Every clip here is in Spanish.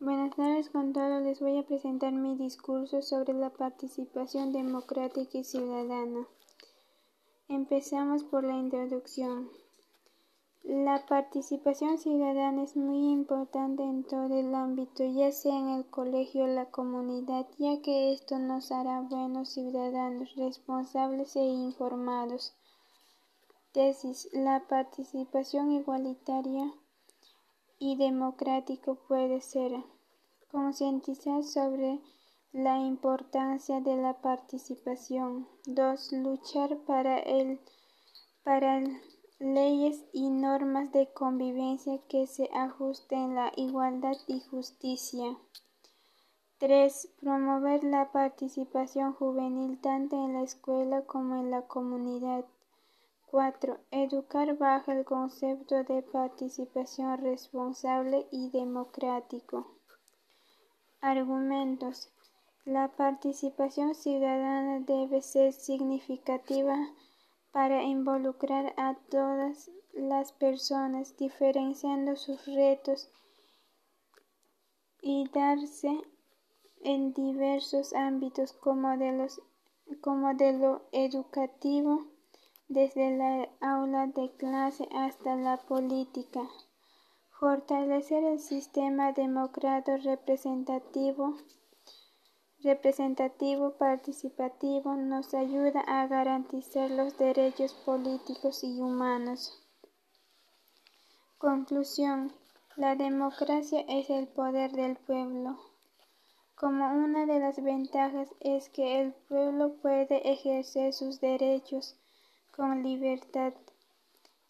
Buenas tardes con todos. Les voy a presentar mi discurso sobre la participación democrática y ciudadana. Empezamos por la introducción. La participación ciudadana es muy importante en todo el ámbito, ya sea en el colegio o la comunidad, ya que esto nos hará buenos ciudadanos, responsables e informados. Tesis. La participación igualitaria y democrático puede ser concientizar sobre la importancia de la participación. 2. Luchar para, el, para leyes y normas de convivencia que se ajusten a la igualdad y justicia. 3. Promover la participación juvenil tanto en la escuela como en la comunidad. 4. Educar bajo el concepto de participación responsable y democrático. Argumentos. La participación ciudadana debe ser significativa para involucrar a todas las personas, diferenciando sus retos y darse en diversos ámbitos como de, los, como de lo educativo, desde la aula de clase hasta la política. Fortalecer el sistema democrático representativo, representativo participativo nos ayuda a garantizar los derechos políticos y humanos. Conclusión. La democracia es el poder del pueblo. Como una de las ventajas es que el pueblo puede ejercer sus derechos con libertad.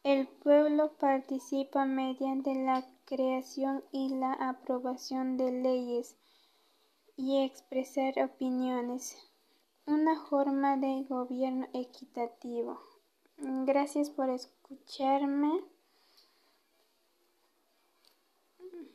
El pueblo participa mediante la creación y la aprobación de leyes y expresar opiniones, una forma de gobierno equitativo. Gracias por escucharme.